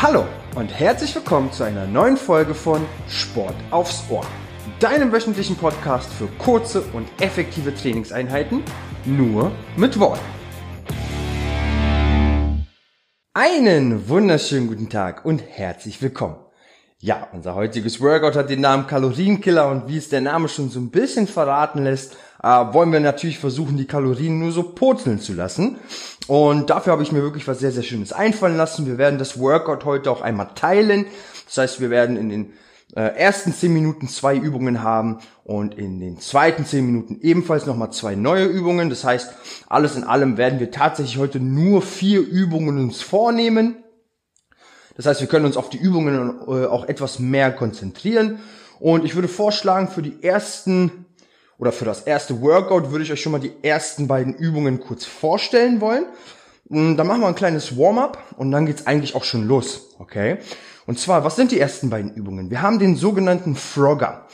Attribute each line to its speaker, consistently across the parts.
Speaker 1: Hallo und herzlich willkommen zu einer neuen Folge von Sport aufs Ohr, deinem wöchentlichen Podcast für kurze und effektive Trainingseinheiten, nur mit Wort. Einen wunderschönen guten Tag und herzlich willkommen. Ja, unser heutiges Workout hat den Namen Kalorienkiller und wie es der Name schon so ein bisschen verraten lässt, äh, wollen wir natürlich versuchen, die Kalorien nur so purzeln zu lassen. Und dafür habe ich mir wirklich was sehr, sehr Schönes einfallen lassen. Wir werden das Workout heute auch einmal teilen. Das heißt, wir werden in den äh, ersten 10 Minuten zwei Übungen haben und in den zweiten 10 Minuten ebenfalls nochmal zwei neue Übungen. Das heißt, alles in allem werden wir tatsächlich heute nur vier Übungen uns vornehmen. Das heißt, wir können uns auf die Übungen äh, auch etwas mehr konzentrieren. Und ich würde vorschlagen, für die ersten oder für das erste Workout würde ich euch schon mal die ersten beiden Übungen kurz vorstellen wollen. Mm, dann machen wir ein kleines Warm-up und dann geht's eigentlich auch schon los, okay? Und zwar, was sind die ersten beiden Übungen? Wir haben den sogenannten Frogger.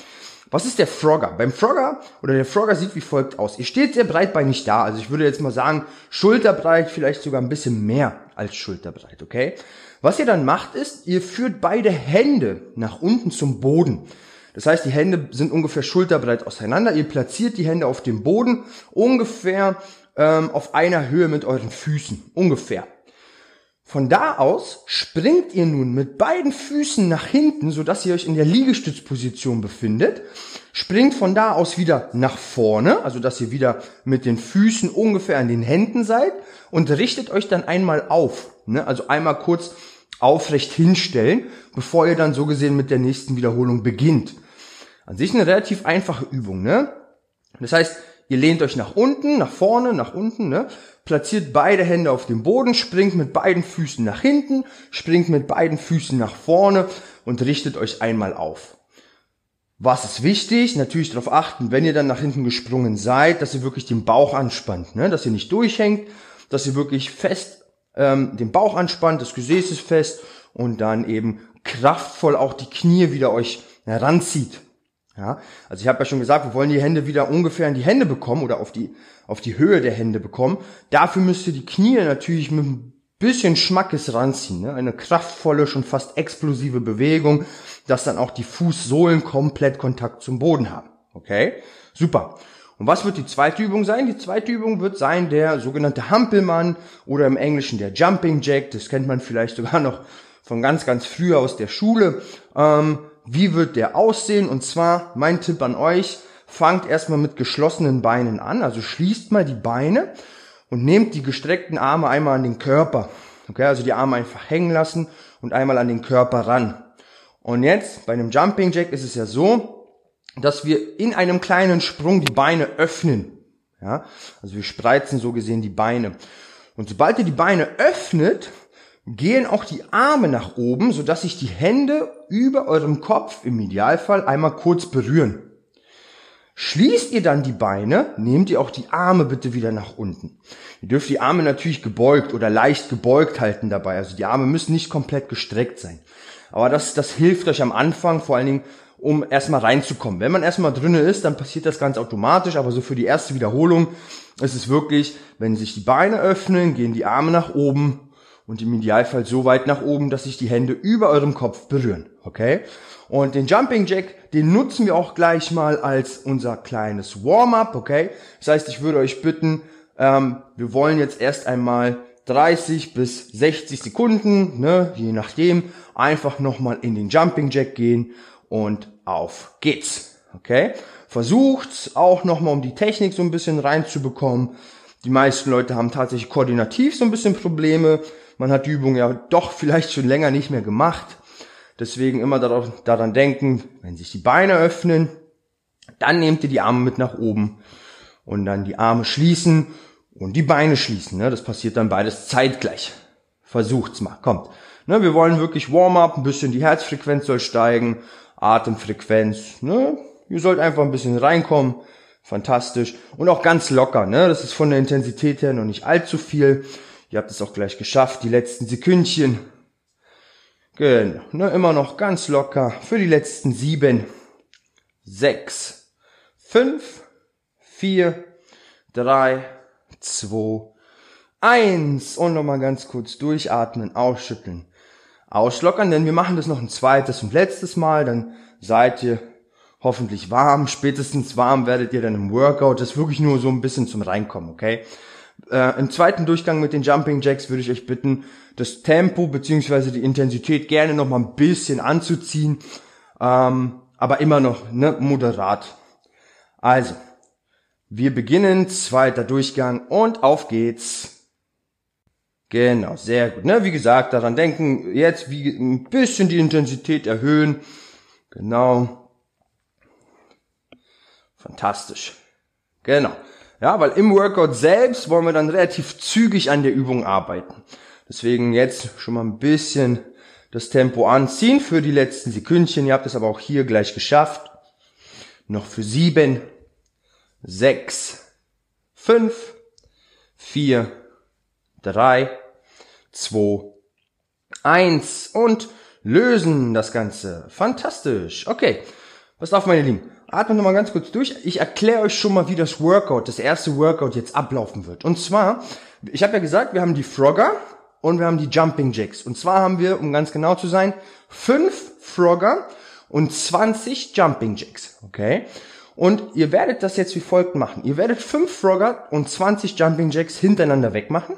Speaker 1: Was ist der Frogger? Beim Frogger oder der Frogger sieht wie folgt aus. Ihr steht sehr breitbeinig da, also ich würde jetzt mal sagen, schulterbreit, vielleicht sogar ein bisschen mehr als schulterbreit, okay? Was ihr dann macht ist, ihr führt beide Hände nach unten zum Boden. Das heißt, die Hände sind ungefähr schulterbreit auseinander. Ihr platziert die Hände auf dem Boden ungefähr ähm, auf einer Höhe mit euren Füßen. Ungefähr. Von da aus springt ihr nun mit beiden Füßen nach hinten, sodass ihr euch in der Liegestützposition befindet. Springt von da aus wieder nach vorne, also dass ihr wieder mit den Füßen ungefähr an den Händen seid und richtet euch dann einmal auf. Ne? Also einmal kurz aufrecht hinstellen, bevor ihr dann so gesehen mit der nächsten Wiederholung beginnt. An sich eine relativ einfache Übung, ne? Das heißt, ihr lehnt euch nach unten, nach vorne, nach unten, ne? Platziert beide Hände auf dem Boden, springt mit beiden Füßen nach hinten, springt mit beiden Füßen nach vorne und richtet euch einmal auf. Was ist wichtig? Natürlich darauf achten, wenn ihr dann nach hinten gesprungen seid, dass ihr wirklich den Bauch anspannt, ne? dass ihr nicht durchhängt, dass ihr wirklich fest ähm, den Bauch anspannt, das Gesäß ist fest und dann eben kraftvoll auch die Knie wieder euch heranzieht. Ja, also ich habe ja schon gesagt, wir wollen die Hände wieder ungefähr in die Hände bekommen oder auf die auf die Höhe der Hände bekommen. Dafür müsst ihr die Knie natürlich mit ein bisschen Schmackes ranziehen, ne? eine kraftvolle, schon fast explosive Bewegung, dass dann auch die Fußsohlen komplett Kontakt zum Boden haben. Okay, super. Und was wird die zweite Übung sein? Die zweite Übung wird sein der sogenannte Hampelmann oder im Englischen der Jumping Jack. Das kennt man vielleicht sogar noch von ganz, ganz früher aus der Schule. Ähm, wie wird der aussehen? Und zwar, mein Tipp an euch, fangt erstmal mit geschlossenen Beinen an, also schließt mal die Beine und nehmt die gestreckten Arme einmal an den Körper. Okay, also die Arme einfach hängen lassen und einmal an den Körper ran. Und jetzt, bei einem Jumping Jack ist es ja so, dass wir in einem kleinen Sprung die Beine öffnen. Ja, also wir spreizen so gesehen die Beine. Und sobald ihr die Beine öffnet, gehen auch die Arme nach oben, sodass sich die Hände über eurem Kopf im Idealfall einmal kurz berühren. Schließt ihr dann die Beine, nehmt ihr auch die Arme bitte wieder nach unten. Ihr dürft die Arme natürlich gebeugt oder leicht gebeugt halten dabei. Also die Arme müssen nicht komplett gestreckt sein. Aber das, das hilft euch am Anfang vor allen Dingen, um erstmal reinzukommen. Wenn man erstmal drinne ist, dann passiert das ganz automatisch. Aber so für die erste Wiederholung ist es wirklich, wenn sich die Beine öffnen, gehen die Arme nach oben und im Idealfall so weit nach oben, dass sich die Hände über eurem Kopf berühren. Okay? Und den Jumping Jack, den nutzen wir auch gleich mal als unser kleines Warm-up. Okay? Das heißt, ich würde euch bitten, ähm, wir wollen jetzt erst einmal 30 bis 60 Sekunden, ne, je nachdem, einfach nochmal in den Jumping Jack gehen und auf geht's. Okay? Versucht auch nochmal, um die Technik so ein bisschen reinzubekommen. Die meisten Leute haben tatsächlich koordinativ so ein bisschen Probleme. Man hat die Übung ja doch vielleicht schon länger nicht mehr gemacht. Deswegen immer darauf, daran denken, wenn sich die Beine öffnen, dann nehmt ihr die Arme mit nach oben und dann die Arme schließen und die Beine schließen. Ne? Das passiert dann beides zeitgleich. Versucht's mal, kommt. Ne? Wir wollen wirklich Warm-up, ein bisschen die Herzfrequenz soll steigen, Atemfrequenz. Ne? Ihr sollt einfach ein bisschen reinkommen. Fantastisch. Und auch ganz locker. Ne? Das ist von der Intensität her noch nicht allzu viel. Ihr habt es auch gleich geschafft, die letzten Sekündchen. Genau, ne, immer noch ganz locker für die letzten sieben, sechs, fünf, vier, drei, zwei, eins. Und nochmal ganz kurz durchatmen, ausschütteln, auslockern, denn wir machen das noch ein zweites und letztes Mal, dann seid ihr hoffentlich warm, spätestens warm werdet ihr dann im Workout, das ist wirklich nur so ein bisschen zum Reinkommen, okay? Äh, Im zweiten Durchgang mit den Jumping Jacks würde ich euch bitten, das Tempo beziehungsweise die Intensität gerne noch mal ein bisschen anzuziehen, ähm, aber immer noch ne, moderat. Also, wir beginnen, zweiter Durchgang und auf geht's. Genau, sehr gut. Ne? Wie gesagt, daran denken, jetzt wie ein bisschen die Intensität erhöhen. Genau. Fantastisch. Genau. Ja, weil im Workout selbst wollen wir dann relativ zügig an der Übung arbeiten. Deswegen jetzt schon mal ein bisschen das Tempo anziehen für die letzten Sekündchen. Ihr habt es aber auch hier gleich geschafft. Noch für sieben, sechs, fünf, vier, drei, zwei, eins und lösen das Ganze. Fantastisch. Okay. Was auf, meine Lieben? Atmet nochmal ganz kurz durch. Ich erkläre euch schon mal, wie das Workout, das erste Workout jetzt ablaufen wird. Und zwar, ich habe ja gesagt, wir haben die Frogger und wir haben die Jumping Jacks. Und zwar haben wir, um ganz genau zu sein, fünf Frogger und 20 Jumping Jacks. Okay? Und ihr werdet das jetzt wie folgt machen. Ihr werdet fünf Frogger und 20 Jumping Jacks hintereinander wegmachen.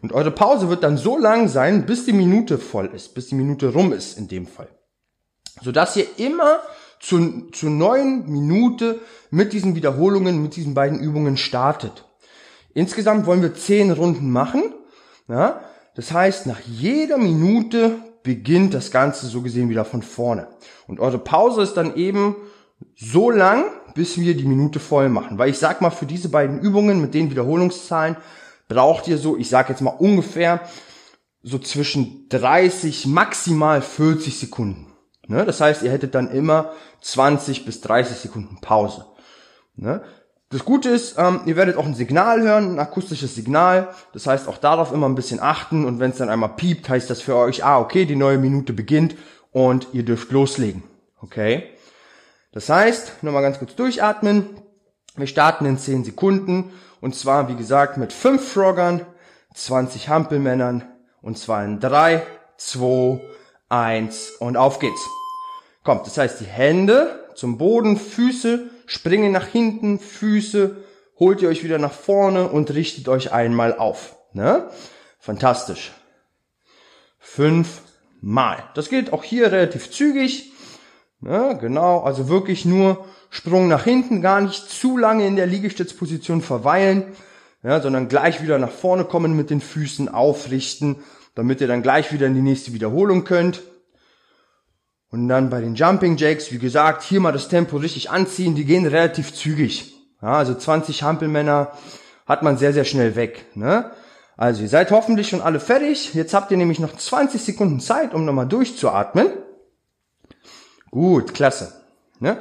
Speaker 1: Und eure Pause wird dann so lang sein, bis die Minute voll ist, bis die Minute rum ist in dem Fall. Sodass ihr immer zu, zur neuen Minute mit diesen Wiederholungen, mit diesen beiden Übungen startet. Insgesamt wollen wir zehn Runden machen. Ja? Das heißt, nach jeder Minute beginnt das Ganze so gesehen wieder von vorne. Und eure Pause ist dann eben so lang, bis wir die Minute voll machen. Weil ich sag mal, für diese beiden Übungen mit den Wiederholungszahlen braucht ihr so, ich sag jetzt mal ungefähr, so zwischen 30, maximal 40 Sekunden. Ne? Das heißt, ihr hättet dann immer 20 bis 30 Sekunden Pause. Ne? Das Gute ist, ähm, ihr werdet auch ein Signal hören, ein akustisches Signal. Das heißt, auch darauf immer ein bisschen achten. Und wenn es dann einmal piept, heißt das für euch, ah, okay, die neue Minute beginnt und ihr dürft loslegen. Okay? Das heißt, nochmal ganz kurz durchatmen. Wir starten in 10 Sekunden. Und zwar, wie gesagt, mit 5 Froggern, 20 Hampelmännern. Und zwar in 3, 2, 1 und auf geht's. Kommt, das heißt, die Hände zum Boden, Füße springen nach hinten, Füße, holt ihr euch wieder nach vorne und richtet euch einmal auf. Ne? Fantastisch. Fünfmal. Das geht auch hier relativ zügig. Ne? Genau, also wirklich nur Sprung nach hinten, gar nicht zu lange in der Liegestützposition verweilen, ja, sondern gleich wieder nach vorne kommen mit den Füßen aufrichten, damit ihr dann gleich wieder in die nächste Wiederholung könnt. Und dann bei den Jumping Jacks, wie gesagt, hier mal das Tempo richtig anziehen, die gehen relativ zügig. Ja, also 20 Hampelmänner hat man sehr, sehr schnell weg. Ne? Also ihr seid hoffentlich schon alle fertig. Jetzt habt ihr nämlich noch 20 Sekunden Zeit, um nochmal durchzuatmen. Gut, klasse. Ne?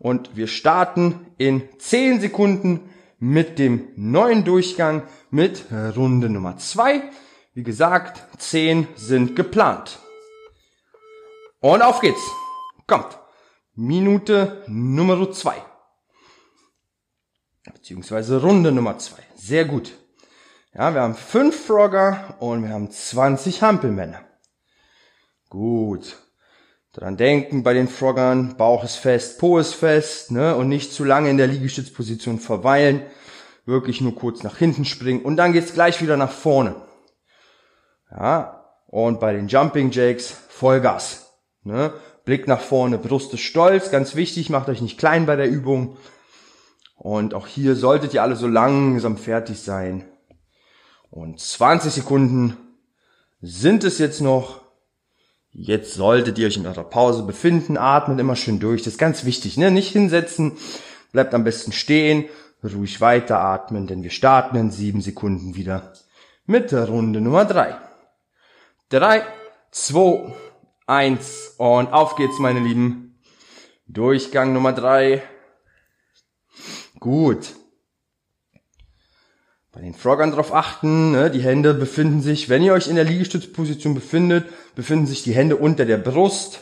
Speaker 1: Und wir starten in 10 Sekunden mit dem neuen Durchgang mit Runde Nummer 2. Wie gesagt, 10 sind geplant. Und auf geht's. Kommt. Minute Nummer zwei. Beziehungsweise Runde Nummer zwei. Sehr gut. Ja, wir haben fünf Frogger und wir haben 20 Hampelmänner. Gut. Dran denken bei den Froggern, Bauch ist fest, Po ist fest, ne, und nicht zu lange in der Liegestützposition verweilen. Wirklich nur kurz nach hinten springen und dann geht's gleich wieder nach vorne. Ja, und bei den Jumping Jakes Vollgas. Ne? Blick nach vorne, Brust ist stolz, ganz wichtig, macht euch nicht klein bei der Übung. Und auch hier solltet ihr alle so langsam fertig sein. Und 20 Sekunden sind es jetzt noch. Jetzt solltet ihr euch in eurer Pause befinden, atmet immer schön durch. Das ist ganz wichtig, ne? Nicht hinsetzen, bleibt am besten stehen, ruhig weiteratmen, denn wir starten in sieben Sekunden wieder mit der Runde Nummer drei. Drei, zwei, eins und auf geht's, meine Lieben. Durchgang Nummer drei. Gut. Bei den Froggern drauf achten, ne? die Hände befinden sich, wenn ihr euch in der Liegestützposition befindet, befinden sich die Hände unter der Brust.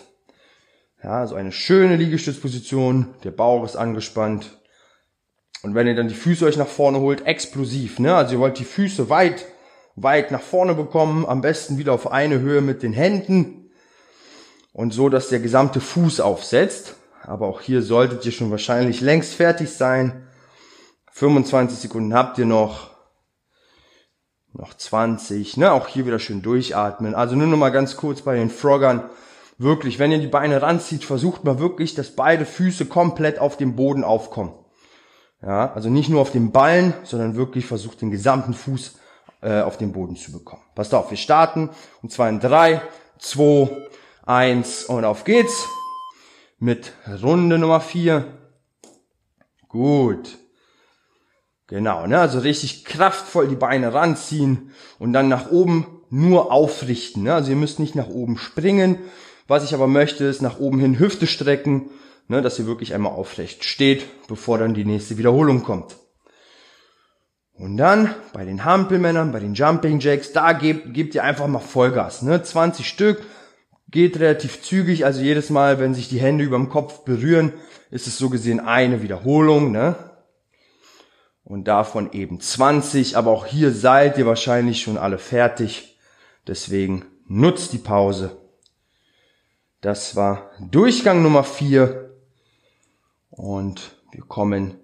Speaker 1: Ja, so eine schöne Liegestützposition, der Bauch ist angespannt. Und wenn ihr dann die Füße euch nach vorne holt, explosiv, ne? Also ihr wollt die Füße weit weit nach vorne bekommen, am besten wieder auf eine Höhe mit den Händen und so, dass der gesamte Fuß aufsetzt. Aber auch hier solltet ihr schon wahrscheinlich längst fertig sein. 25 Sekunden habt ihr noch. Noch 20, ne? Auch hier wieder schön durchatmen. Also nur noch mal ganz kurz bei den Froggern. Wirklich, wenn ihr die Beine ranzieht, versucht mal wirklich, dass beide Füße komplett auf dem Boden aufkommen. Ja, also nicht nur auf den Ballen, sondern wirklich versucht den gesamten Fuß äh, auf den Boden zu bekommen. Passt auf, wir starten und zwar in drei, zwei, eins und auf geht's mit Runde Nummer vier. Gut. Genau, ne? Also richtig kraftvoll die Beine ranziehen und dann nach oben nur aufrichten. Ne? Also ihr müsst nicht nach oben springen. Was ich aber möchte, ist nach oben hin Hüfte strecken, ne? dass ihr wirklich einmal aufrecht steht, bevor dann die nächste Wiederholung kommt. Und dann bei den Hampelmännern, bei den Jumping Jacks, da gebt, gebt ihr einfach mal Vollgas. Ne? 20 Stück, geht relativ zügig. Also jedes Mal, wenn sich die Hände über dem Kopf berühren, ist es so gesehen eine Wiederholung. Ne? und davon eben 20. Aber auch hier seid ihr wahrscheinlich schon alle fertig. Deswegen nutzt die Pause. Das war Durchgang Nummer 4. Und wir kommen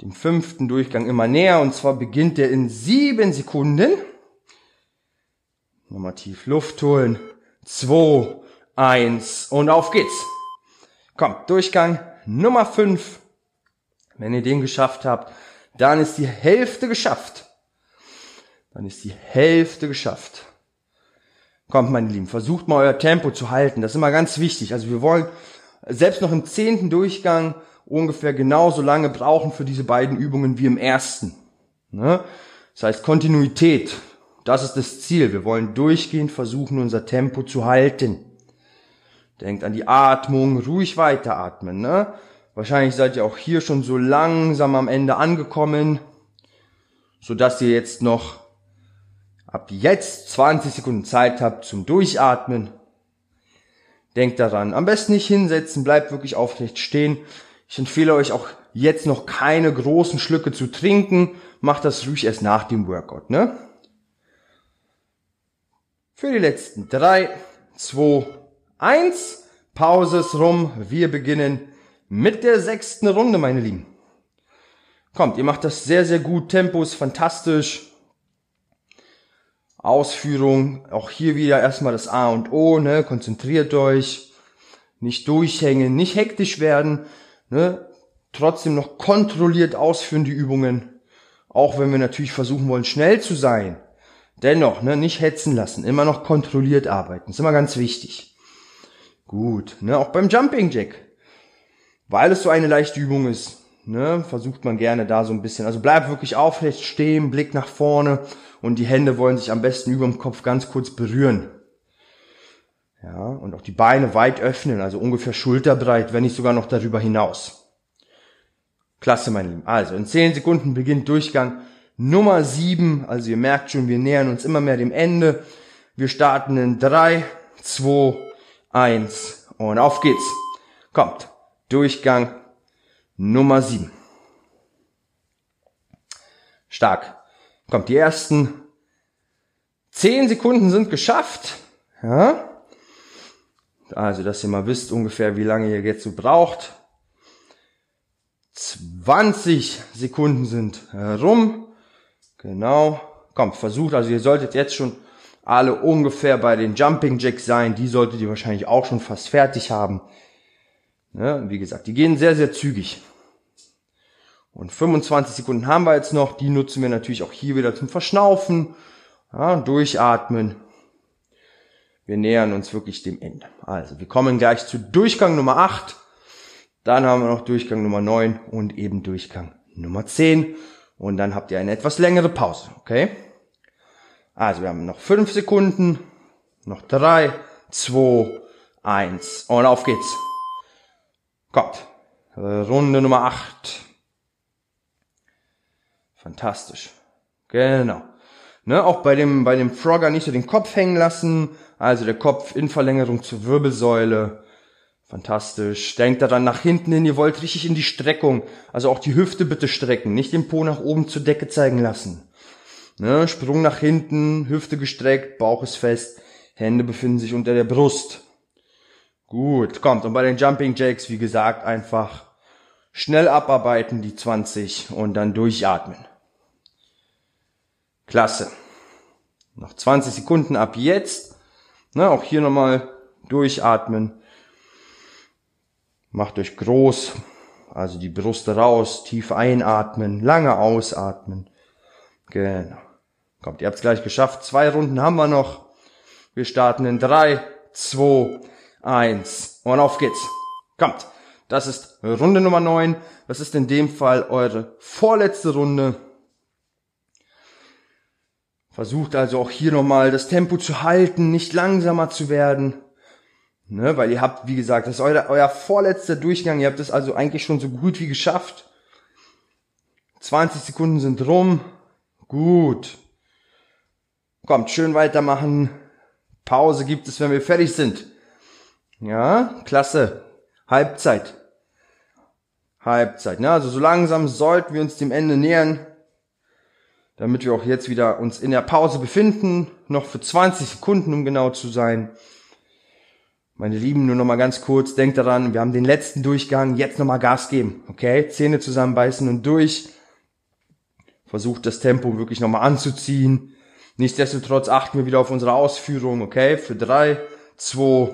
Speaker 1: dem fünften Durchgang immer näher. Und zwar beginnt der in sieben Sekunden. Nochmal tief Luft holen. 2, 1 und auf geht's. Kommt, Durchgang Nummer 5. Wenn ihr den geschafft habt, dann ist die Hälfte geschafft. Dann ist die Hälfte geschafft. Kommt, meine Lieben, versucht mal euer Tempo zu halten. Das ist immer ganz wichtig. Also wir wollen selbst noch im zehnten Durchgang ungefähr genauso lange brauchen für diese beiden Übungen wie im ersten. Ne? Das heißt Kontinuität. Das ist das Ziel. Wir wollen durchgehend versuchen, unser Tempo zu halten. Denkt an die Atmung, ruhig weiteratmen. Ne? Wahrscheinlich seid ihr auch hier schon so langsam am Ende angekommen, so dass ihr jetzt noch ab jetzt 20 Sekunden Zeit habt zum Durchatmen. Denkt daran, am besten nicht hinsetzen, bleibt wirklich aufrecht stehen. Ich empfehle euch auch jetzt noch keine großen Schlücke zu trinken. Macht das ruhig erst nach dem Workout, ne? Für die letzten drei, zwei, eins. Pause ist rum. Wir beginnen mit der sechsten Runde, meine Lieben. Kommt, ihr macht das sehr, sehr gut. Tempo ist fantastisch. Ausführung, auch hier wieder erstmal das A und O, ne? Konzentriert euch. Nicht durchhängen, nicht hektisch werden, ne? Trotzdem noch kontrolliert ausführen die Übungen. Auch wenn wir natürlich versuchen wollen, schnell zu sein. Dennoch, ne? Nicht hetzen lassen. Immer noch kontrolliert arbeiten. ist immer ganz wichtig. Gut, ne? Auch beim Jumping Jack weil es so eine leichte Übung ist, ne, versucht man gerne da so ein bisschen. Also bleibt wirklich aufrecht stehen, Blick nach vorne und die Hände wollen sich am besten über dem Kopf ganz kurz berühren. Ja, und auch die Beine weit öffnen, also ungefähr schulterbreit, wenn nicht sogar noch darüber hinaus. Klasse, mein Lieben. Also in 10 Sekunden beginnt Durchgang Nummer 7. Also ihr merkt schon, wir nähern uns immer mehr dem Ende. Wir starten in 3, 2, 1 und auf geht's. Kommt. Durchgang Nummer 7. Stark. Kommt, die ersten 10 Sekunden sind geschafft. Ja. Also, dass ihr mal wisst ungefähr, wie lange ihr jetzt so braucht. 20 Sekunden sind rum. Genau. Kommt, versucht, also ihr solltet jetzt schon alle ungefähr bei den Jumping Jacks sein. Die solltet ihr wahrscheinlich auch schon fast fertig haben. Ja, wie gesagt, die gehen sehr, sehr zügig. Und 25 Sekunden haben wir jetzt noch. Die nutzen wir natürlich auch hier wieder zum Verschnaufen. Ja, durchatmen. Wir nähern uns wirklich dem Ende. Also, wir kommen gleich zu Durchgang Nummer 8. Dann haben wir noch Durchgang Nummer 9 und eben Durchgang Nummer 10. Und dann habt ihr eine etwas längere Pause, okay? Also, wir haben noch 5 Sekunden. Noch 3, 2, 1 und auf geht's. Kommt. Runde Nummer 8. Fantastisch. Genau. Ne, auch bei dem, bei dem Frogger nicht so den Kopf hängen lassen. Also der Kopf in Verlängerung zur Wirbelsäule. Fantastisch. Denkt daran nach hinten hin, ihr wollt richtig in die Streckung. Also auch die Hüfte bitte strecken. Nicht den Po nach oben zur Decke zeigen lassen. Ne, Sprung nach hinten, Hüfte gestreckt, Bauch ist fest, Hände befinden sich unter der Brust. Gut, kommt. Und bei den Jumping Jacks, wie gesagt, einfach schnell abarbeiten, die 20 und dann durchatmen. Klasse. Noch 20 Sekunden ab jetzt. Ne, auch hier nochmal durchatmen. Macht euch groß. Also die Brust raus, tief einatmen, lange ausatmen. Genau. Kommt, ihr habt es gleich geschafft. Zwei Runden haben wir noch. Wir starten in drei, zwei, eins und auf geht's. Kommt. Das ist Runde Nummer neun. Das ist in dem Fall eure vorletzte Runde. Versucht also auch hier nochmal das Tempo zu halten, nicht langsamer zu werden. Ne, weil ihr habt, wie gesagt, das ist euer, euer vorletzter Durchgang. Ihr habt es also eigentlich schon so gut wie geschafft. 20 Sekunden sind rum. Gut. Kommt, schön weitermachen. Pause gibt es, wenn wir fertig sind. Ja, klasse. Halbzeit. Halbzeit. Ne? Also so langsam sollten wir uns dem Ende nähern, damit wir auch jetzt wieder uns in der Pause befinden. Noch für 20 Sekunden, um genau zu sein. Meine Lieben, nur noch mal ganz kurz, denkt daran, wir haben den letzten Durchgang, jetzt noch mal Gas geben, okay? Zähne zusammenbeißen und durch. Versucht das Tempo wirklich noch mal anzuziehen. Nichtsdestotrotz achten wir wieder auf unsere Ausführung, okay? Für drei, zwei,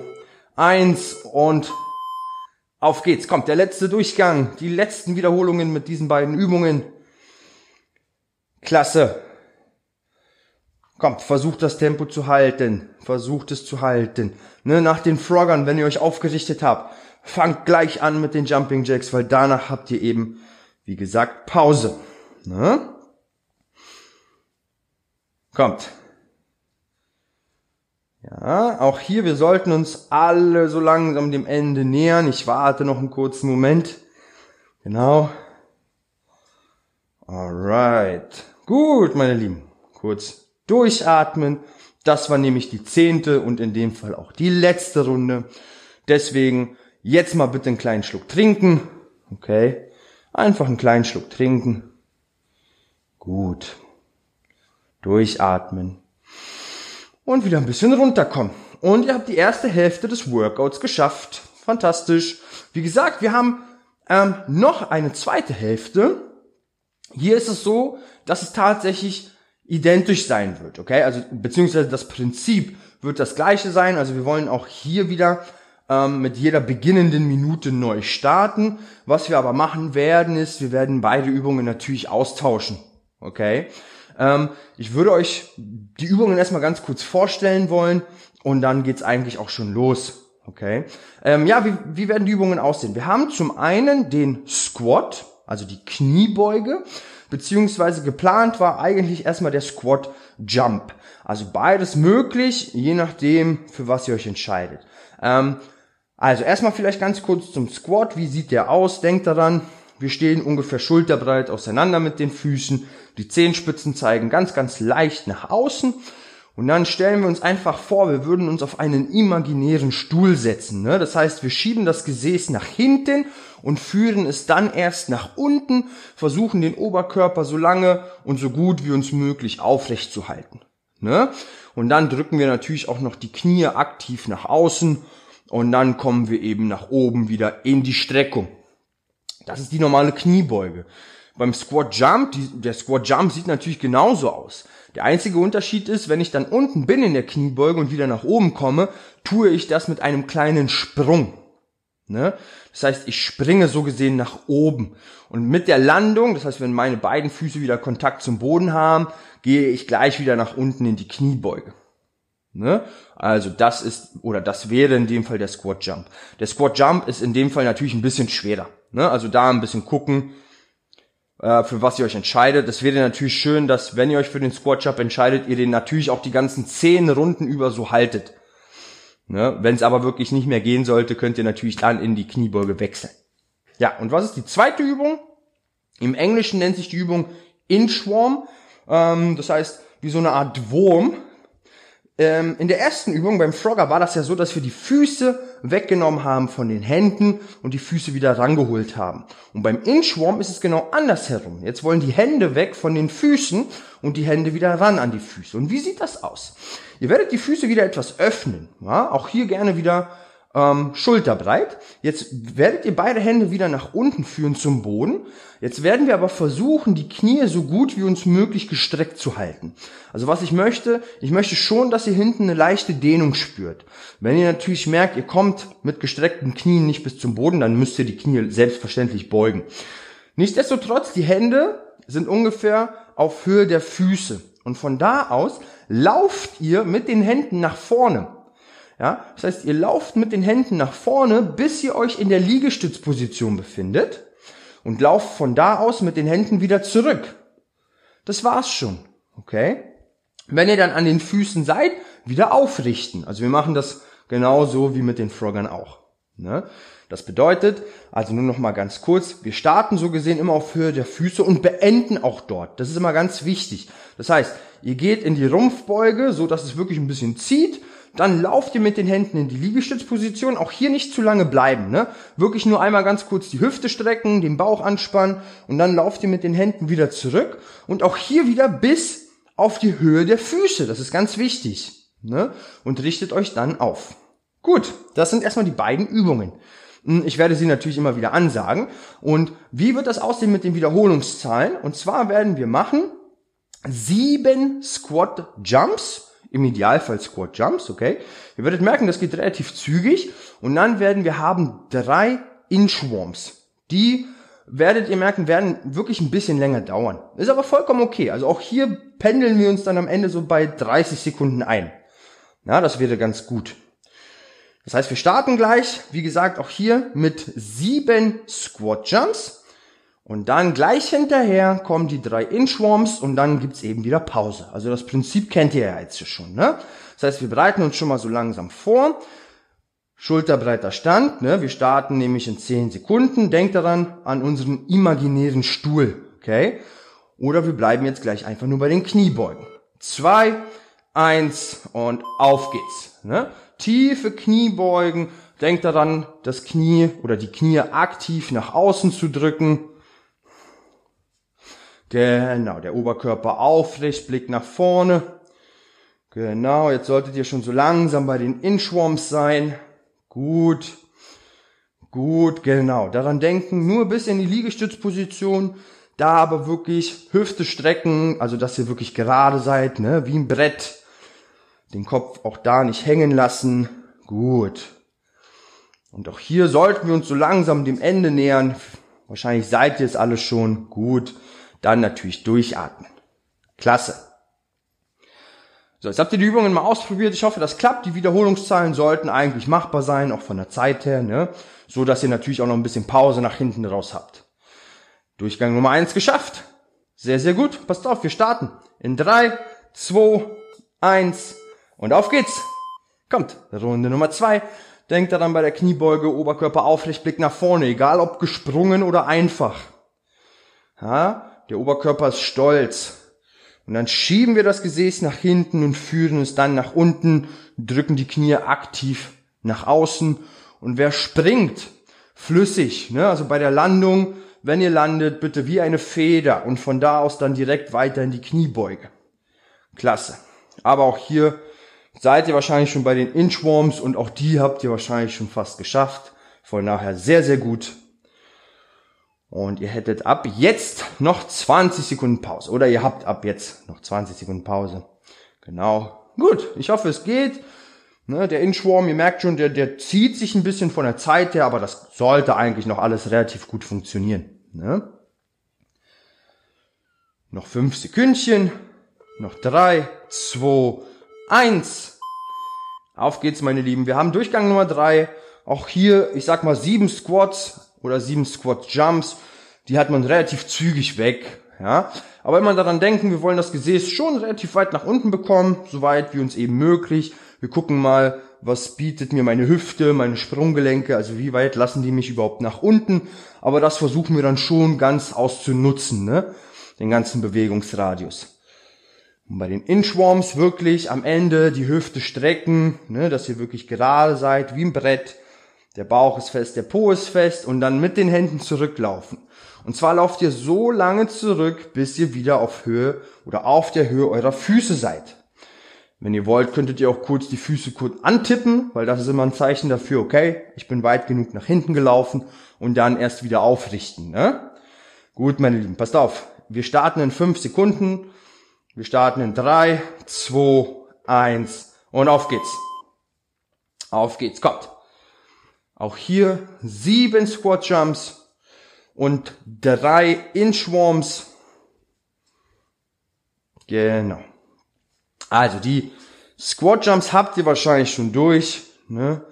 Speaker 1: eins und auf geht's. Kommt der letzte Durchgang, die letzten Wiederholungen mit diesen beiden Übungen. Klasse. Kommt, versucht das Tempo zu halten. Versucht es zu halten. Ne, nach den Froggern, wenn ihr euch aufgerichtet habt, fangt gleich an mit den Jumping Jacks, weil danach habt ihr eben, wie gesagt, Pause. Ne? Kommt. Ja, auch hier, wir sollten uns alle so langsam dem Ende nähern. Ich warte noch einen kurzen Moment. Genau. Alright. Gut, meine Lieben. Kurz durchatmen. Das war nämlich die zehnte und in dem Fall auch die letzte Runde. Deswegen jetzt mal bitte einen kleinen Schluck trinken. Okay. Einfach einen kleinen Schluck trinken. Gut. Durchatmen. Und wieder ein bisschen runterkommen. Und ihr habt die erste Hälfte des Workouts geschafft. Fantastisch. Wie gesagt, wir haben ähm, noch eine zweite Hälfte. Hier ist es so, dass es tatsächlich identisch sein wird, okay? Also beziehungsweise das Prinzip wird das gleiche sein. Also wir wollen auch hier wieder ähm, mit jeder beginnenden Minute neu starten. Was wir aber machen werden, ist, wir werden beide Übungen natürlich austauschen, okay? Ähm, ich würde euch die Übungen erstmal ganz kurz vorstellen wollen und dann geht's eigentlich auch schon los. Okay. Ähm, ja, wie, wie werden die Übungen aussehen? Wir haben zum einen den Squat, also die Kniebeuge beziehungsweise geplant war eigentlich erstmal der Squat Jump. Also beides möglich, je nachdem, für was ihr euch entscheidet. Ähm, also erstmal vielleicht ganz kurz zum Squat. Wie sieht der aus? Denkt daran, wir stehen ungefähr schulterbreit auseinander mit den Füßen. Die Zehenspitzen zeigen ganz, ganz leicht nach außen. Und dann stellen wir uns einfach vor, wir würden uns auf einen imaginären Stuhl setzen. Ne? Das heißt, wir schieben das Gesäß nach hinten und führen es dann erst nach unten, versuchen den Oberkörper so lange und so gut wie uns möglich aufrecht zu halten. Ne? Und dann drücken wir natürlich auch noch die Knie aktiv nach außen und dann kommen wir eben nach oben wieder in die Streckung. Das ist die normale Kniebeuge. Beim Squat Jump, die, der Squat Jump sieht natürlich genauso aus. Der einzige Unterschied ist, wenn ich dann unten bin in der Kniebeuge und wieder nach oben komme, tue ich das mit einem kleinen Sprung. Ne? Das heißt, ich springe so gesehen nach oben. Und mit der Landung, das heißt, wenn meine beiden Füße wieder Kontakt zum Boden haben, gehe ich gleich wieder nach unten in die Kniebeuge. Ne? Also das ist, oder das wäre in dem Fall der Squat Jump. Der Squat Jump ist in dem Fall natürlich ein bisschen schwerer. Ne? Also da ein bisschen gucken, äh, für was ihr euch entscheidet. Es wäre natürlich schön, dass wenn ihr euch für den Squat Jump entscheidet, ihr den natürlich auch die ganzen zehn Runden über so haltet. Ne? Wenn es aber wirklich nicht mehr gehen sollte, könnt ihr natürlich dann in die Kniebeuge wechseln. Ja, und was ist die zweite Übung? Im Englischen nennt sich die Übung Inchworm. Ähm, das heißt, wie so eine Art Wurm. Ähm, in der ersten Übung beim Frogger war das ja so, dass wir die Füße weggenommen haben von den Händen und die Füße wieder rangeholt haben. Und beim Inchworm ist es genau andersherum. Jetzt wollen die Hände weg von den Füßen und die Hände wieder ran an die Füße. Und wie sieht das aus? Ihr werdet die Füße wieder etwas öffnen. Ja? Auch hier gerne wieder ähm, schulterbreit. Jetzt werdet ihr beide Hände wieder nach unten führen zum Boden. Jetzt werden wir aber versuchen, die Knie so gut wie uns möglich gestreckt zu halten. Also was ich möchte, ich möchte schon, dass ihr hinten eine leichte Dehnung spürt. Wenn ihr natürlich merkt, ihr kommt mit gestreckten Knien nicht bis zum Boden, dann müsst ihr die Knie selbstverständlich beugen. Nichtsdestotrotz, die Hände sind ungefähr auf Höhe der Füße. Und von da aus lauft ihr mit den Händen nach vorne. Ja, das heißt, ihr lauft mit den Händen nach vorne, bis ihr euch in der Liegestützposition befindet und lauft von da aus mit den Händen wieder zurück. Das war's schon. Okay? Wenn ihr dann an den Füßen seid, wieder aufrichten. Also wir machen das genauso wie mit den Froggern auch. Ne? Das bedeutet, also nur noch mal ganz kurz, wir starten so gesehen immer auf Höhe der Füße und beenden auch dort. Das ist immer ganz wichtig. Das heißt, ihr geht in die Rumpfbeuge, so dass es wirklich ein bisschen zieht dann lauft ihr mit den Händen in die Liegestützposition. Auch hier nicht zu lange bleiben. Ne? Wirklich nur einmal ganz kurz die Hüfte strecken, den Bauch anspannen und dann lauft ihr mit den Händen wieder zurück. Und auch hier wieder bis auf die Höhe der Füße. Das ist ganz wichtig. Ne? Und richtet euch dann auf. Gut, das sind erstmal die beiden Übungen. Hm, ich werde sie natürlich immer wieder ansagen. Und wie wird das aussehen mit den Wiederholungszahlen? Und zwar werden wir machen sieben Squat Jumps im Idealfall Squat Jumps, okay? Ihr werdet merken, das geht relativ zügig und dann werden wir haben drei Inchworms. Die werdet ihr merken, werden wirklich ein bisschen länger dauern. Ist aber vollkommen okay. Also auch hier pendeln wir uns dann am Ende so bei 30 Sekunden ein. Ja, das wäre ganz gut. Das heißt, wir starten gleich, wie gesagt, auch hier mit sieben Squat Jumps. Und dann gleich hinterher kommen die drei Inchworms und dann gibt's eben wieder Pause. Also das Prinzip kennt ihr ja jetzt schon. Ne? Das heißt, wir bereiten uns schon mal so langsam vor. Schulterbreiter Stand. Ne? Wir starten nämlich in 10 Sekunden. Denkt daran an unseren imaginären Stuhl. Okay? Oder wir bleiben jetzt gleich einfach nur bei den Kniebeugen. Zwei, eins und auf geht's. Ne? Tiefe Kniebeugen. Denkt daran, das Knie oder die Knie aktiv nach außen zu drücken. Genau, der Oberkörper aufrecht, Blick nach vorne. Genau, jetzt solltet ihr schon so langsam bei den Inchworms sein. Gut. Gut, genau. Daran denken, nur bis in die Liegestützposition. Da aber wirklich Hüfte strecken, also dass ihr wirklich gerade seid, ne, wie ein Brett. Den Kopf auch da nicht hängen lassen. Gut. Und auch hier sollten wir uns so langsam dem Ende nähern. Wahrscheinlich seid ihr es alle schon. Gut. Dann natürlich durchatmen. Klasse. So, jetzt habt ihr die Übungen mal ausprobiert. Ich hoffe, das klappt. Die Wiederholungszahlen sollten eigentlich machbar sein, auch von der Zeit her, ne? So dass ihr natürlich auch noch ein bisschen Pause nach hinten raus habt. Durchgang Nummer eins geschafft. Sehr, sehr gut. Passt auf, wir starten. In drei, zwei, eins und auf geht's. Kommt. Runde Nummer zwei. Denkt daran bei der Kniebeuge, Oberkörper aufrecht, Blick nach vorne, egal ob gesprungen oder einfach. Ja, der Oberkörper ist stolz. Und dann schieben wir das Gesäß nach hinten und führen es dann nach unten, drücken die Knie aktiv nach außen. Und wer springt, flüssig, ne? also bei der Landung, wenn ihr landet, bitte wie eine Feder und von da aus dann direkt weiter in die Kniebeuge. Klasse. Aber auch hier seid ihr wahrscheinlich schon bei den Inchworms und auch die habt ihr wahrscheinlich schon fast geschafft. Von daher sehr, sehr gut. Und ihr hättet ab jetzt noch 20 Sekunden Pause. Oder ihr habt ab jetzt noch 20 Sekunden Pause. Genau. Gut, ich hoffe, es geht. Ne, der Inchworm, ihr merkt schon, der, der zieht sich ein bisschen von der Zeit her, aber das sollte eigentlich noch alles relativ gut funktionieren. Ne? Noch fünf Sekündchen. Noch drei, zwei, eins. Auf geht's, meine Lieben. Wir haben Durchgang Nummer drei. Auch hier, ich sag mal, sieben Squats oder sieben Squat Jumps, die hat man relativ zügig weg. Ja, aber wenn man daran denken, wir wollen das Gesäß schon relativ weit nach unten bekommen, soweit wie uns eben möglich. Wir gucken mal, was bietet mir meine Hüfte, meine Sprunggelenke, also wie weit lassen die mich überhaupt nach unten. Aber das versuchen wir dann schon ganz auszunutzen, ne? den ganzen Bewegungsradius. Und bei den Inchworms wirklich am Ende die Hüfte strecken, ne, dass ihr wirklich gerade seid, wie ein Brett. Der Bauch ist fest, der Po ist fest und dann mit den Händen zurücklaufen. Und zwar lauft ihr so lange zurück, bis ihr wieder auf Höhe oder auf der Höhe eurer Füße seid. Wenn ihr wollt, könntet ihr auch kurz die Füße kurz antippen, weil das ist immer ein Zeichen dafür, okay, ich bin weit genug nach hinten gelaufen und dann erst wieder aufrichten. Ne? Gut, meine Lieben, passt auf. Wir starten in fünf Sekunden. Wir starten in drei, zwei, eins und auf geht's. Auf geht's, kommt. Auch hier sieben Squat Jumps und drei Inchworms. Genau. Also die Squat Jumps habt ihr wahrscheinlich schon durch. Ne?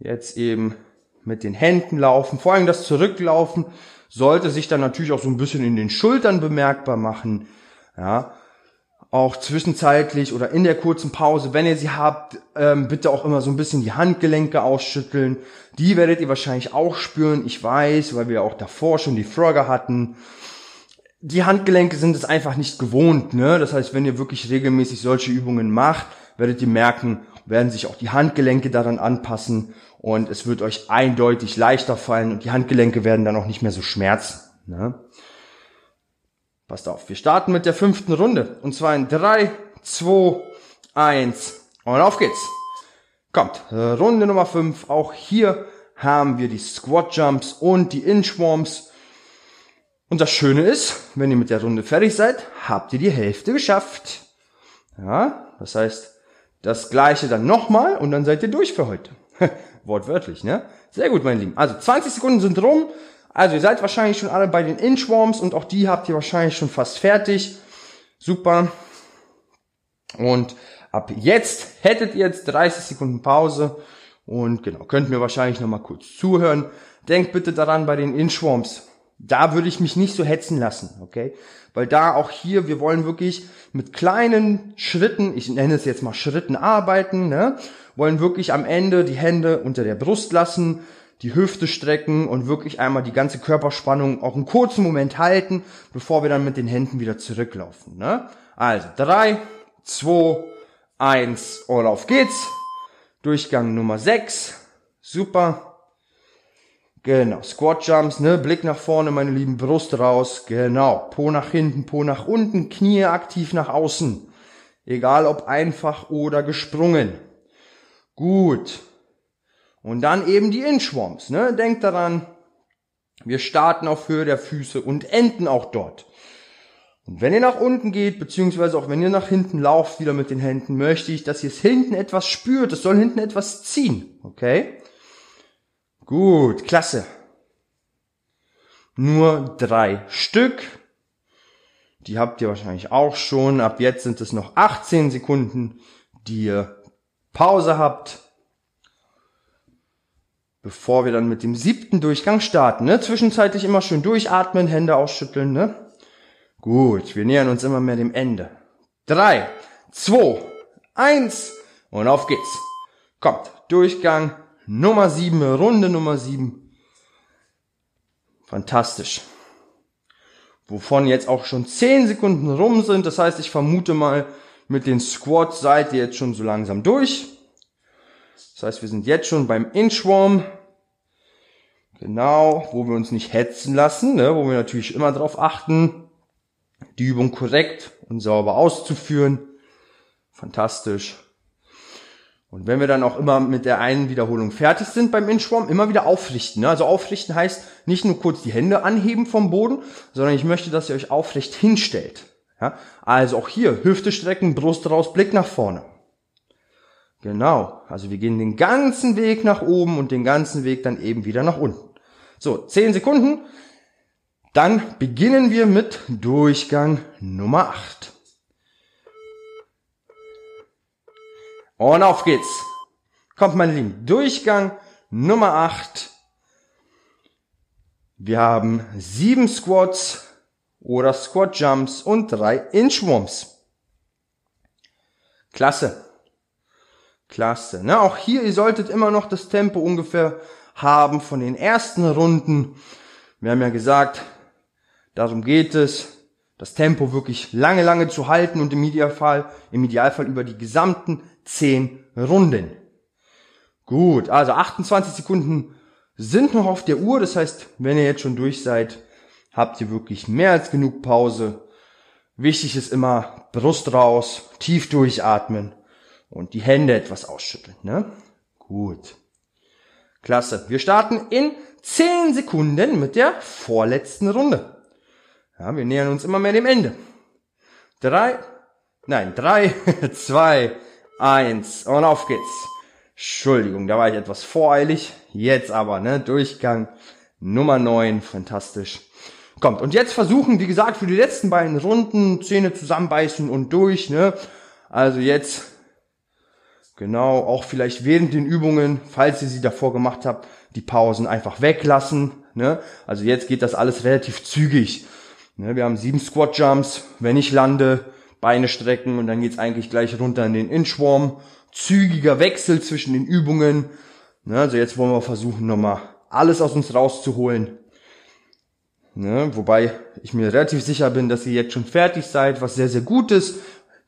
Speaker 1: Jetzt eben mit den Händen laufen. Vor allem das Zurücklaufen sollte sich dann natürlich auch so ein bisschen in den Schultern bemerkbar machen. Ja, auch zwischenzeitlich oder in der kurzen Pause, wenn ihr sie habt, ähm, bitte auch immer so ein bisschen die Handgelenke ausschütteln. Die werdet ihr wahrscheinlich auch spüren. Ich weiß, weil wir auch davor schon die Frogger hatten. Die Handgelenke sind es einfach nicht gewohnt. Ne? Das heißt, wenn ihr wirklich regelmäßig solche Übungen macht, werdet ihr merken, werden sich auch die Handgelenke daran anpassen und es wird euch eindeutig leichter fallen und die Handgelenke werden dann auch nicht mehr so schmerzen. Ne? Passt auf, wir starten mit der fünften Runde. Und zwar in 3, 2, 1 und auf geht's. Kommt, Runde Nummer 5. Auch hier haben wir die Squat Jumps und die Inchworms. Und das Schöne ist, wenn ihr mit der Runde fertig seid, habt ihr die Hälfte geschafft. Ja, das heißt, das gleiche dann nochmal und dann seid ihr durch für heute. Wortwörtlich, ne? Sehr gut, meine Lieben. Also 20 Sekunden sind rum. Also ihr seid wahrscheinlich schon alle bei den Inchworms und auch die habt ihr wahrscheinlich schon fast fertig. Super. Und ab jetzt hättet ihr jetzt 30 Sekunden Pause und genau, könnt mir wahrscheinlich nochmal kurz zuhören. Denkt bitte daran bei den Inchworms. Da würde ich mich nicht so hetzen lassen, okay? Weil da auch hier, wir wollen wirklich mit kleinen Schritten, ich nenne es jetzt mal Schritten arbeiten, ne? Wollen wirklich am Ende die Hände unter der Brust lassen, die Hüfte strecken und wirklich einmal die ganze Körperspannung auch einen kurzen Moment halten, bevor wir dann mit den Händen wieder zurücklaufen. Ne? Also drei, zwei, eins und auf geht's. Durchgang Nummer sechs, Super. Genau, Squat Jumps, ne, Blick nach vorne, meine lieben, Brust raus, genau, Po nach hinten, Po nach unten, Knie aktiv nach außen. Egal ob einfach oder gesprungen. Gut. Und dann eben die Inchworms. Ne? Denkt daran, wir starten auf Höhe der Füße und enden auch dort. Und wenn ihr nach unten geht, beziehungsweise auch wenn ihr nach hinten lauft, wieder mit den Händen, möchte ich, dass ihr es hinten etwas spürt. Es soll hinten etwas ziehen. Okay? Gut, klasse. Nur drei Stück. Die habt ihr wahrscheinlich auch schon. Ab jetzt sind es noch 18 Sekunden, die ihr Pause habt bevor wir dann mit dem siebten Durchgang starten. Ne? Zwischenzeitlich immer schön durchatmen, Hände ausschütteln. Ne? Gut, wir nähern uns immer mehr dem Ende. Drei, zwei, eins und auf geht's. Kommt, Durchgang Nummer sieben, Runde Nummer sieben. Fantastisch. Wovon jetzt auch schon zehn Sekunden rum sind. Das heißt, ich vermute mal, mit den Squats seid ihr jetzt schon so langsam durch. Das heißt, wir sind jetzt schon beim Inchworm. Genau, wo wir uns nicht hetzen lassen, ne, wo wir natürlich immer darauf achten, die Übung korrekt und sauber auszuführen. Fantastisch. Und wenn wir dann auch immer mit der einen Wiederholung fertig sind beim Inchworm, immer wieder aufrichten. Ne? Also aufrichten heißt nicht nur kurz die Hände anheben vom Boden, sondern ich möchte, dass ihr euch aufrecht hinstellt. Ja? Also auch hier Hüfte strecken, Brust raus, Blick nach vorne. Genau. Also wir gehen den ganzen Weg nach oben und den ganzen Weg dann eben wieder nach unten. So, 10 Sekunden. Dann beginnen wir mit Durchgang Nummer 8. Und auf geht's. Kommt meine Lieben, Durchgang Nummer 8. Wir haben sieben Squats oder Squat Jumps und drei Inchworms. Klasse. Klasse. Ne, auch hier, ihr solltet immer noch das Tempo ungefähr haben von den ersten Runden. Wir haben ja gesagt, darum geht es, das Tempo wirklich lange, lange zu halten und im Idealfall, im Idealfall über die gesamten 10 Runden. Gut, also 28 Sekunden sind noch auf der Uhr. Das heißt, wenn ihr jetzt schon durch seid, habt ihr wirklich mehr als genug Pause. Wichtig ist immer Brust raus, tief durchatmen und die Hände etwas ausschütteln. Ne? Gut. Klasse. Wir starten in 10 Sekunden mit der vorletzten Runde. Ja, wir nähern uns immer mehr dem Ende. Drei, nein, drei, zwei, eins und auf geht's. Entschuldigung, da war ich etwas voreilig. Jetzt aber, ne, Durchgang Nummer 9, fantastisch. Kommt. Und jetzt versuchen, wie gesagt, für die letzten beiden Runden Zähne zusammenbeißen und durch, ne. Also jetzt, genau, auch vielleicht während den Übungen, falls ihr sie davor gemacht habt, die Pausen einfach weglassen, ne. Also jetzt geht das alles relativ zügig. Ne, wir haben sieben Squat Jumps. Wenn ich lande, Beine strecken und dann geht's eigentlich gleich runter in den Inchworm zügiger Wechsel zwischen den Übungen. Ne, also jetzt wollen wir versuchen, nochmal alles aus uns rauszuholen. Ne, wobei ich mir relativ sicher bin, dass ihr jetzt schon fertig seid, was sehr, sehr gut ist.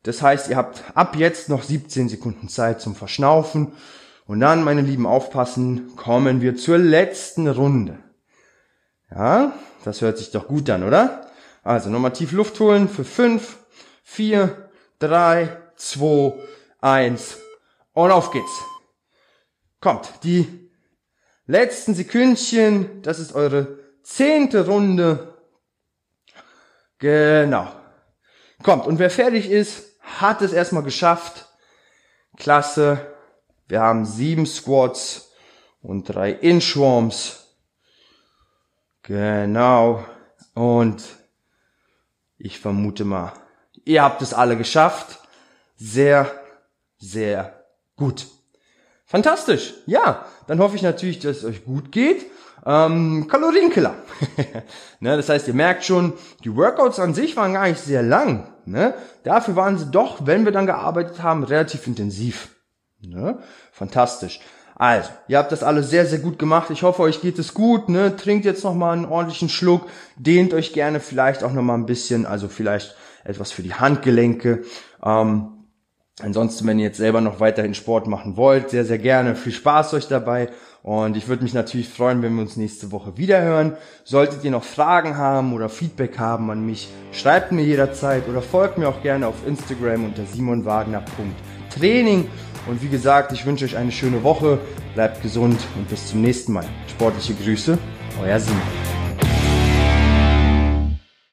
Speaker 1: Das heißt, ihr habt ab jetzt noch 17 Sekunden Zeit zum Verschnaufen. Und dann, meine Lieben, aufpassen, kommen wir zur letzten Runde. Ja, das hört sich doch gut an, oder? Also nochmal tief Luft holen für 5, 4, 3, 2, 1 und auf geht's. Kommt, die letzten Sekündchen, das ist eure zehnte Runde. Genau. Kommt, und wer fertig ist, hat es erstmal geschafft. Klasse. Wir haben sieben Squats und drei Inchworms. Genau. Und ich vermute mal, ihr habt es alle geschafft. Sehr, sehr Gut. Fantastisch. Ja, dann hoffe ich natürlich, dass es euch gut geht. Ähm, Kalorienkiller. ne, das heißt, ihr merkt schon, die Workouts an sich waren gar nicht sehr lang. Ne? Dafür waren sie doch, wenn wir dann gearbeitet haben, relativ intensiv. Ne? Fantastisch. Also, ihr habt das alles sehr, sehr gut gemacht. Ich hoffe, euch geht es gut. Ne? Trinkt jetzt nochmal einen ordentlichen Schluck. Dehnt euch gerne vielleicht auch nochmal ein bisschen, also vielleicht etwas für die Handgelenke. Ähm, Ansonsten, wenn ihr jetzt selber noch weiterhin Sport machen wollt, sehr, sehr gerne. Viel Spaß euch dabei. Und ich würde mich natürlich freuen, wenn wir uns nächste Woche wieder hören. Solltet ihr noch Fragen haben oder Feedback haben an mich, schreibt mir jederzeit oder folgt mir auch gerne auf Instagram unter simonwagner.training. Und wie gesagt, ich wünsche euch eine schöne Woche, bleibt gesund und bis zum nächsten Mal. Sportliche Grüße, euer Simon.